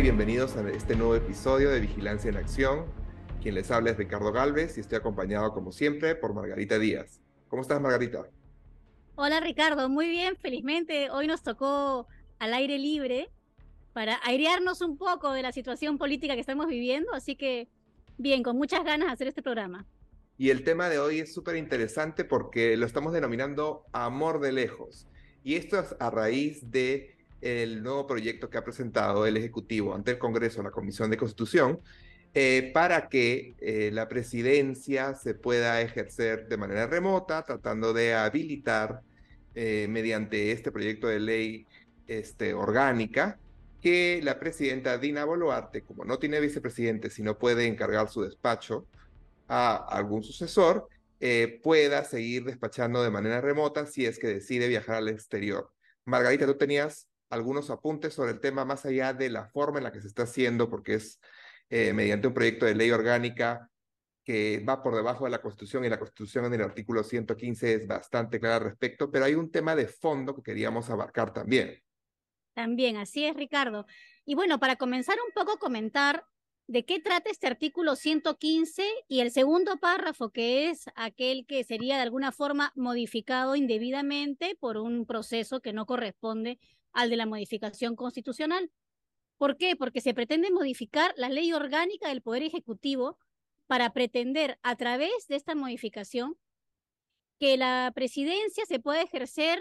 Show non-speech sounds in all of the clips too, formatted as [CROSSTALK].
y bienvenidos a este nuevo episodio de Vigilancia en Acción. Quien les habla es Ricardo Galvez y estoy acompañado como siempre por Margarita Díaz. ¿Cómo estás Margarita? Hola Ricardo, muy bien, felizmente hoy nos tocó al aire libre para airearnos un poco de la situación política que estamos viviendo, así que bien, con muchas ganas de hacer este programa. Y el tema de hoy es súper interesante porque lo estamos denominando amor de lejos. Y esto es a raíz de el nuevo proyecto que ha presentado el Ejecutivo ante el Congreso, la Comisión de Constitución, eh, para que eh, la presidencia se pueda ejercer de manera remota, tratando de habilitar eh, mediante este proyecto de ley este, orgánica que la presidenta Dina Boluarte, como no tiene vicepresidente, si no puede encargar su despacho a algún sucesor, pueda seguir despachando de manera remota si es que decide viajar al exterior. Margarita, tú tenías algunos apuntes sobre el tema más allá de la forma en la que se está haciendo, porque es eh, mediante un proyecto de ley orgánica que va por debajo de la Constitución y la Constitución en el artículo 115 es bastante clara al respecto, pero hay un tema de fondo que queríamos abarcar también. También, así es, Ricardo. Y bueno, para comenzar un poco comentar de qué trata este artículo 115 y el segundo párrafo, que es aquel que sería de alguna forma modificado indebidamente por un proceso que no corresponde al de la modificación constitucional. ¿Por qué? Porque se pretende modificar la ley orgánica del Poder Ejecutivo para pretender, a través de esta modificación, que la presidencia se pueda ejercer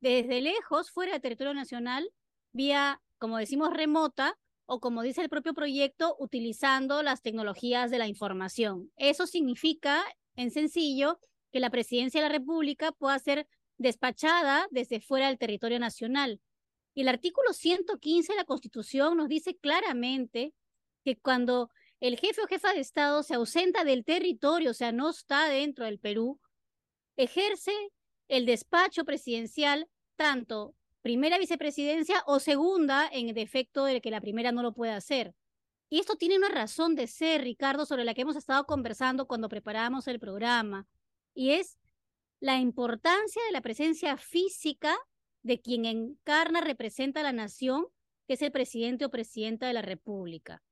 desde lejos, fuera del territorio nacional, vía, como decimos, remota, o como dice el propio proyecto, utilizando las tecnologías de la información. Eso significa, en sencillo, que la presidencia de la República pueda ser despachada desde fuera del territorio nacional. Y el artículo 115 de la Constitución nos dice claramente que cuando el jefe o jefa de Estado se ausenta del territorio, o sea, no está dentro del Perú, ejerce el despacho presidencial tanto primera vicepresidencia o segunda en defecto de que la primera no lo pueda hacer. Y esto tiene una razón de ser, Ricardo, sobre la que hemos estado conversando cuando preparamos el programa, y es la importancia de la presencia física de quien encarna, representa a la nación, que es el presidente o presidenta de la República.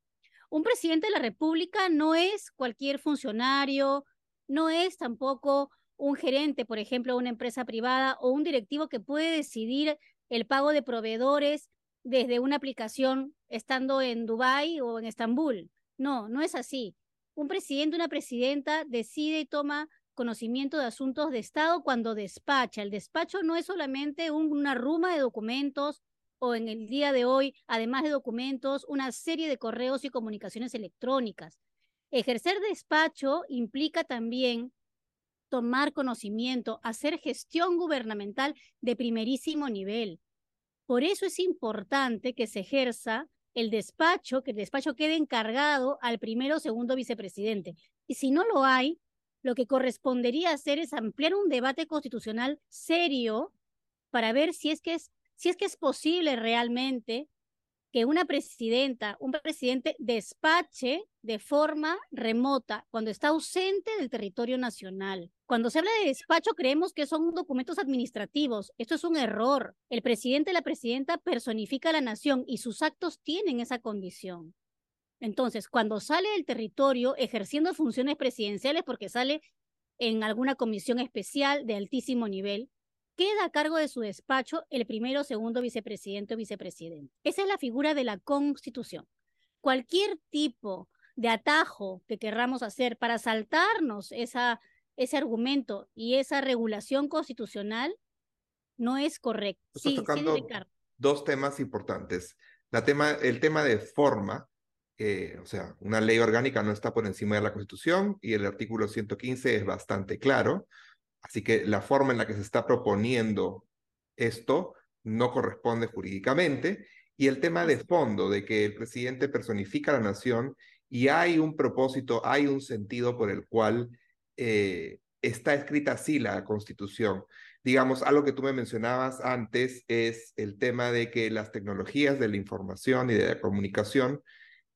Un presidente de la República no es cualquier funcionario, no es tampoco un gerente, por ejemplo, de una empresa privada o un directivo que puede decidir el pago de proveedores desde una aplicación estando en Dubái o en Estambul. No, no es así. Un presidente, una presidenta decide y toma conocimiento de asuntos de Estado cuando despacha. El despacho no es solamente una ruma de documentos o en el día de hoy, además de documentos, una serie de correos y comunicaciones electrónicas. Ejercer despacho implica también tomar conocimiento, hacer gestión gubernamental de primerísimo nivel. Por eso es importante que se ejerza el despacho, que el despacho quede encargado al primero o segundo vicepresidente. Y si no lo hay, lo que correspondería hacer es ampliar un debate constitucional serio para ver si es que es, si es, que es posible realmente que una presidenta, un presidente despache de forma remota cuando está ausente del territorio nacional. Cuando se habla de despacho creemos que son documentos administrativos. Esto es un error. El presidente y la presidenta personifica a la nación y sus actos tienen esa condición. Entonces, cuando sale del territorio ejerciendo funciones presidenciales porque sale en alguna comisión especial de altísimo nivel, queda a cargo de su despacho el primero, segundo vicepresidente o vicepresidente. Esa es la figura de la Constitución. Cualquier tipo de atajo que querramos hacer para saltarnos esa, ese argumento y esa regulación constitucional no es correcto. sí, dos temas importantes. La tema, el tema de forma, o sea, una ley orgánica no está por encima de la Constitución y el artículo 115 es bastante claro. Así que la forma en la que se está proponiendo esto no corresponde jurídicamente. Y el tema de fondo de que el presidente personifica la nación y hay un propósito, hay un sentido por el cual eh, está escrita así la Constitución. Digamos, algo que tú me mencionabas antes es el tema de que las tecnologías de la información y de la comunicación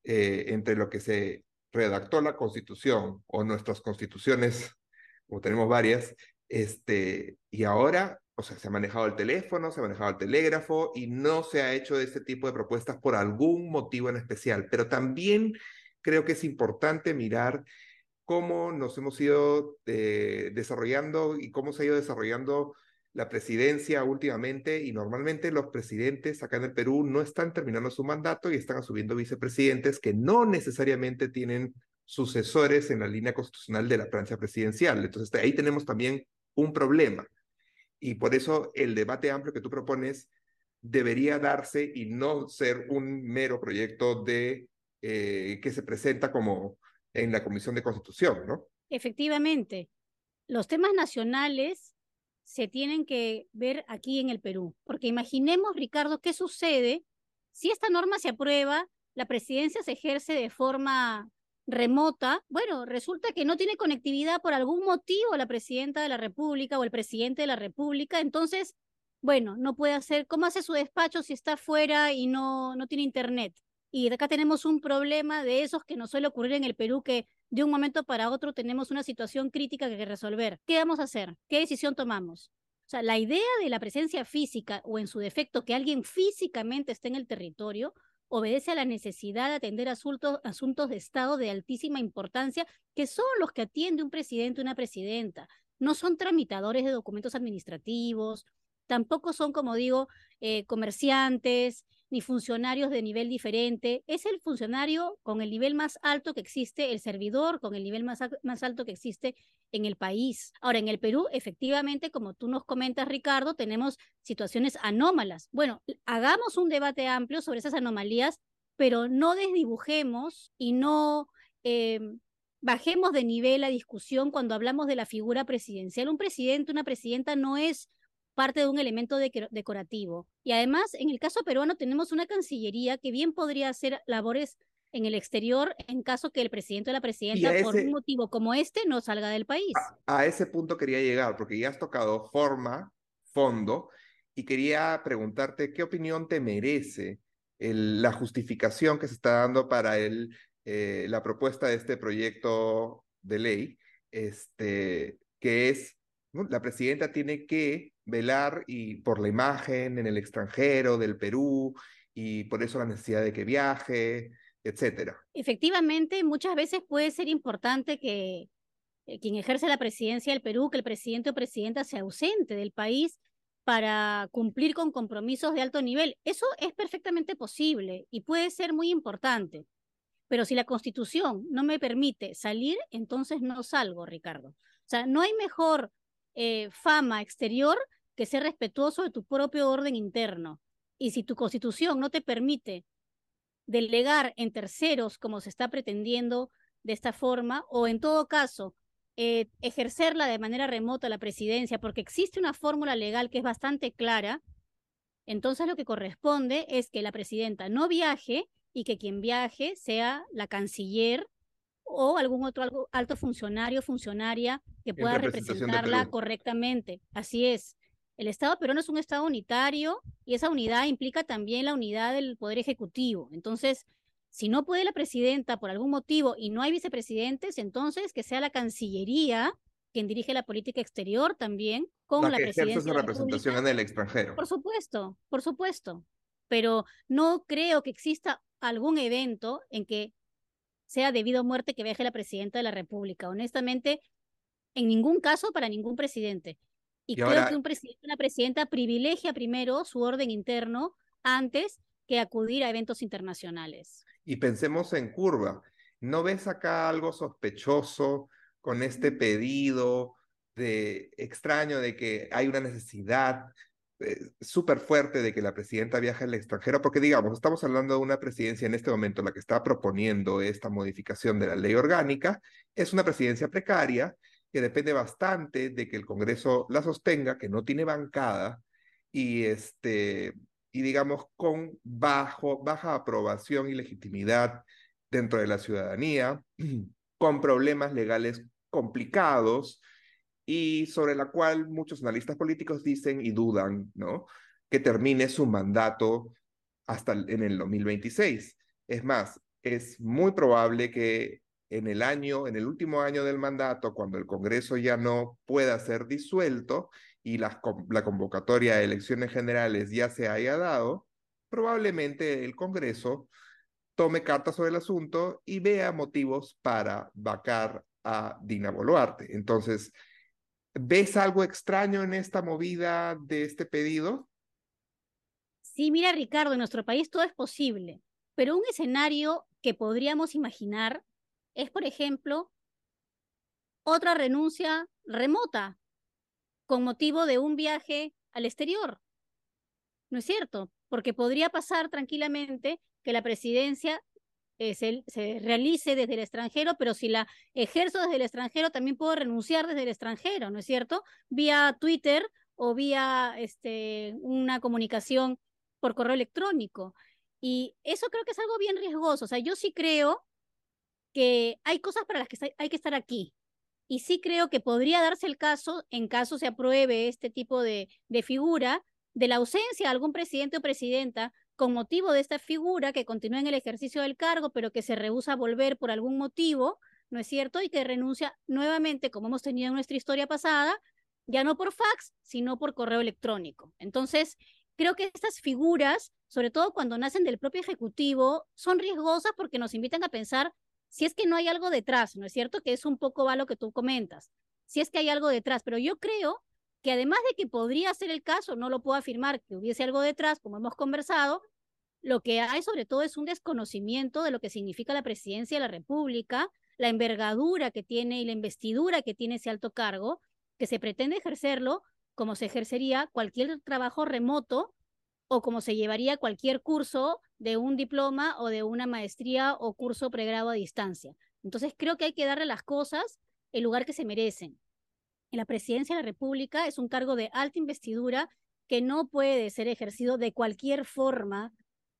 eh, entre lo que se redactó la constitución o nuestras constituciones, como tenemos varias, este, y ahora o sea, se ha manejado el teléfono, se ha manejado el telégrafo y no se ha hecho este tipo de propuestas por algún motivo en especial. Pero también creo que es importante mirar cómo nos hemos ido eh, desarrollando y cómo se ha ido desarrollando la presidencia últimamente y normalmente los presidentes acá en el Perú no están terminando su mandato y están asumiendo vicepresidentes que no necesariamente tienen sucesores en la línea constitucional de la plancha presidencial. Entonces ahí tenemos también un problema. Y por eso el debate amplio que tú propones debería darse y no ser un mero proyecto de eh, que se presenta como en la Comisión de Constitución, ¿no? Efectivamente. Los temas nacionales se tienen que ver aquí en el Perú, porque imaginemos, Ricardo, qué sucede si esta norma se aprueba, la presidencia se ejerce de forma remota, bueno, resulta que no tiene conectividad por algún motivo la presidenta de la República o el presidente de la República, entonces, bueno, no puede hacer, ¿cómo hace su despacho si está fuera y no, no tiene internet? Y acá tenemos un problema de esos que nos suele ocurrir en el Perú, que de un momento para otro tenemos una situación crítica que resolver. ¿Qué vamos a hacer? ¿Qué decisión tomamos? O sea, la idea de la presencia física o en su defecto que alguien físicamente esté en el territorio obedece a la necesidad de atender asuntos, asuntos de Estado de altísima importancia, que son los que atiende un presidente o una presidenta. No son tramitadores de documentos administrativos, tampoco son, como digo, eh, comerciantes, ni funcionarios de nivel diferente. Es el funcionario con el nivel más alto que existe, el servidor con el nivel más, más alto que existe en el país. Ahora, en el Perú, efectivamente, como tú nos comentas, Ricardo, tenemos situaciones anómalas. Bueno, hagamos un debate amplio sobre esas anomalías, pero no desdibujemos y no... Em, bajemos de nivel la discusión cuando hablamos de la figura presidencial. Un presidente, una presidenta no es parte de un elemento decorativo. Y además, en el caso peruano tenemos una Cancillería que bien podría hacer labores en el exterior en caso que el presidente o la presidenta, por un motivo como este, no salga del país. A, ese punto quería llegar, porque ya has tocado forma, fondo, y quería preguntarte qué opinión te merece la justificación que se está dando para el, eh, la propuesta de este proyecto de ley, este, que es, la presidenta tiene que velar y por la imagen en el extranjero del Perú y por eso la necesidad de que viaje, etcétera. Efectivamente, muchas veces puede ser importante que eh, quien ejerce la presidencia del Perú, que el presidente o presidenta sea ausente del país para cumplir con compromisos de alto nivel. Eso es perfectamente posible y puede ser muy importante. Pero si la constitución no me permite salir, entonces no salgo, Ricardo. O sea, no hay mejor eh, fama exterior que ser respetuoso de tu propio orden interno. Y si tu constitución no te permite delegar en terceros como se está pretendiendo de esta forma, o en todo caso, eh, ejercerla de manera remota la presidencia, porque existe una fórmula legal que es bastante clara, entonces lo que corresponde es que la presidenta no viaje y que quien viaje sea la canciller o algún otro alto funcionario, funcionaria que pueda representarla correctamente. Así es. El Estado peruano es un Estado unitario y esa unidad implica también la unidad del Poder Ejecutivo. Entonces, si no puede la presidenta por algún motivo y no hay vicepresidentes, entonces que sea la Cancillería quien dirige la política exterior también con la, que presidencia. su representación en el extranjero. Por supuesto, por supuesto. Pero no creo que exista algún evento en que sea debido a muerte que viaje la presidenta de la República. Honestamente, en ningún caso para ningún presidente. Y, creo que un presidente, una presidenta privilegia primero su orden interno antes que acudir a eventos internacionales. Y pensemos en curva. ¿No ves acá algo sospechoso con este pedido de extraño de que hay una necesidad eh, súper fuerte de que la presidenta viaje al extranjero, porque digamos, estamos hablando de una presidencia en este momento, la que está proponiendo esta modificación de la ley orgánica, es una presidencia precaria que depende bastante de que el Congreso la sostenga, que no tiene bancada y, este, y digamos, con bajo, baja aprobación y legitimidad dentro de la ciudadanía, [CLEARS THROAT] con problemas legales complicados, y sobre la cual muchos analistas políticos dicen y dudan, ¿no? Que termine su mandato hasta en el 2026. Es más, es muy probable que en el año, en el último año del mandato, cuando el Congreso ya no pueda ser disuelto y la, la convocatoria de elecciones generales ya se haya dado, probablemente el Congreso tome cartas sobre el asunto y vea motivos para vacar a Dina Boluarte. Entonces, ¿ves algo extraño en esta movida de este pedido? Sí, mira Ricardo, en nuestro país todo es posible, pero un escenario que podríamos imaginar es, por ejemplo, otra renuncia remota con motivo de un viaje al exterior. ¿No es cierto? Porque podría pasar tranquilamente que la presidencia eh, se, realice desde el extranjero, pero si la ejerzo desde el extranjero, también puedo renunciar desde el extranjero, ¿no es cierto? Vía Twitter o vía este, una comunicación por correo electrónico. Y eso creo que es algo bien riesgoso. O sea, yo sí creo que hay cosas para las que hay que estar aquí. Y sí creo que podría darse el caso, en caso se apruebe este tipo de, de figura, de la ausencia de algún presidente o presidenta con motivo de esta figura que continúa en el ejercicio del cargo, pero que se rehúsa a volver por algún motivo, ¿no es cierto? Y que renuncia nuevamente, como hemos tenido en nuestra historia pasada, ya no por fax, sino por correo electrónico. Entonces, creo que estas figuras, sobre todo cuando nacen del propio Ejecutivo, son riesgosas porque nos invitan a pensar si es que no hay algo detrás, ¿no es cierto? Que es un poco va lo que tú comentas, si es que hay algo detrás, pero yo creo que además de que podría ser el caso, no lo puedo afirmar que hubiese algo detrás, como hemos conversado, lo que hay sobre todo es un desconocimiento de lo que significa la presidencia de la República, la envergadura que tiene y la investidura que tiene ese alto cargo, que se pretende ejercerlo como se ejercería cualquier trabajo remoto o como se llevaría cualquier curso de un diploma o de una maestría o curso pregrado a distancia. Entonces creo que hay que darle las cosas el lugar que se merecen. En la presidencia de la República es un cargo de alta investidura que no puede ser ejercido de cualquier forma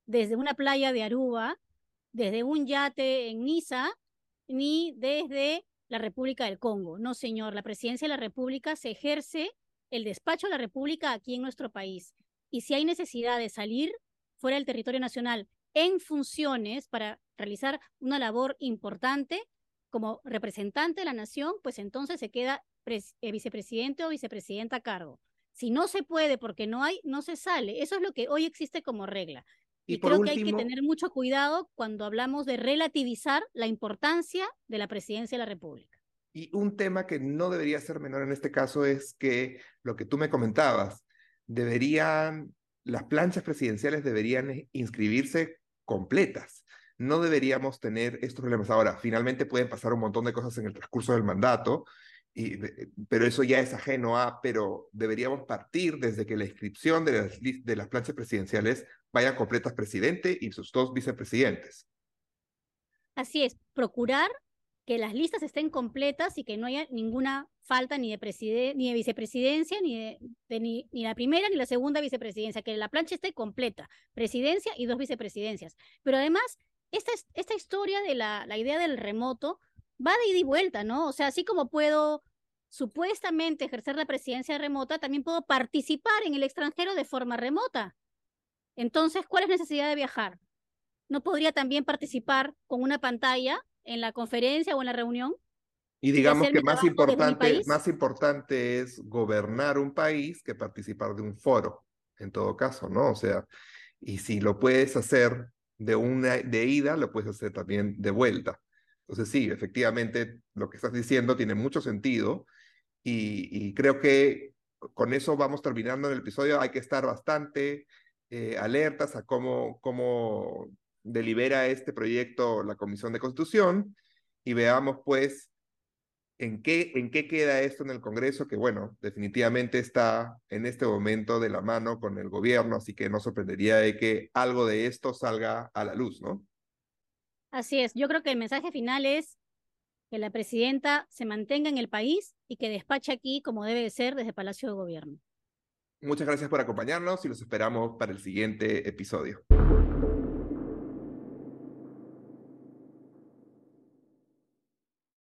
desde una playa de Aruba, desde un yate en Niza, ni desde la República del Congo. No, señor, la presidencia de la República se ejerce el despacho de la República aquí en nuestro país. Y si hay necesidad de salir fuera del territorio nacional en funciones para realizar una labor importante como representante de la nación, pues entonces se queda eh, vicepresidente o vicepresidenta a cargo. Si no se puede porque no hay, no se sale. Eso es lo que hoy existe como regla. Y, creo que hay que tener mucho cuidado cuando hablamos de relativizar la importancia de la presidencia de la República. Y un tema que no debería ser menor en este caso es que lo que tú me comentabas, deberían, las planchas presidenciales deberían inscribirse completas. No deberíamos tener estos problemas. Ahora, finalmente pueden pasar un montón de cosas en el transcurso del mandato, y, pero eso ya es ajeno a, pero deberíamos partir desde que la inscripción de las, de las planchas presidenciales vayan completas presidente y sus dos vicepresidentes. Así es, procurar que las listas estén completas y que no haya ninguna falta ni de, ni de vicepresidencia, ni, de, ni, la primera ni la segunda vicepresidencia, que la plancha esté completa, presidencia y dos vicepresidencias. Pero además, esta, esta historia de la, la idea del remoto va de ida y vuelta, ¿no? O sea, así como puedo supuestamente ejercer la presidencia remota, también puedo participar en el extranjero de forma remota. Entonces, ¿cuál es la necesidad de viajar? ¿No podría también participar con una pantalla en la conferencia o en la reunión. Y digamos que más importante, más importante es gobernar un país que participar de un foro, en todo caso, ¿no? O sea, y si lo puedes hacer de una de ida, lo puedes hacer también de vuelta. Entonces sí, efectivamente, lo que estás diciendo tiene mucho sentido y, creo que con eso vamos terminando el episodio. Hay que estar bastante eh, alertas a cómo, cómo delibera este proyecto la Comisión de Constitución y veamos pues en qué, en qué queda esto en el Congreso, que bueno, definitivamente está en este momento de la mano con el gobierno, así que no sorprendería de que algo de esto salga a la luz, ¿no? Así es, yo creo que el mensaje final es que la presidenta se mantenga en el país y que despache aquí como debe de ser desde Palacio de Gobierno. Muchas gracias por acompañarnos y los esperamos para el siguiente episodio.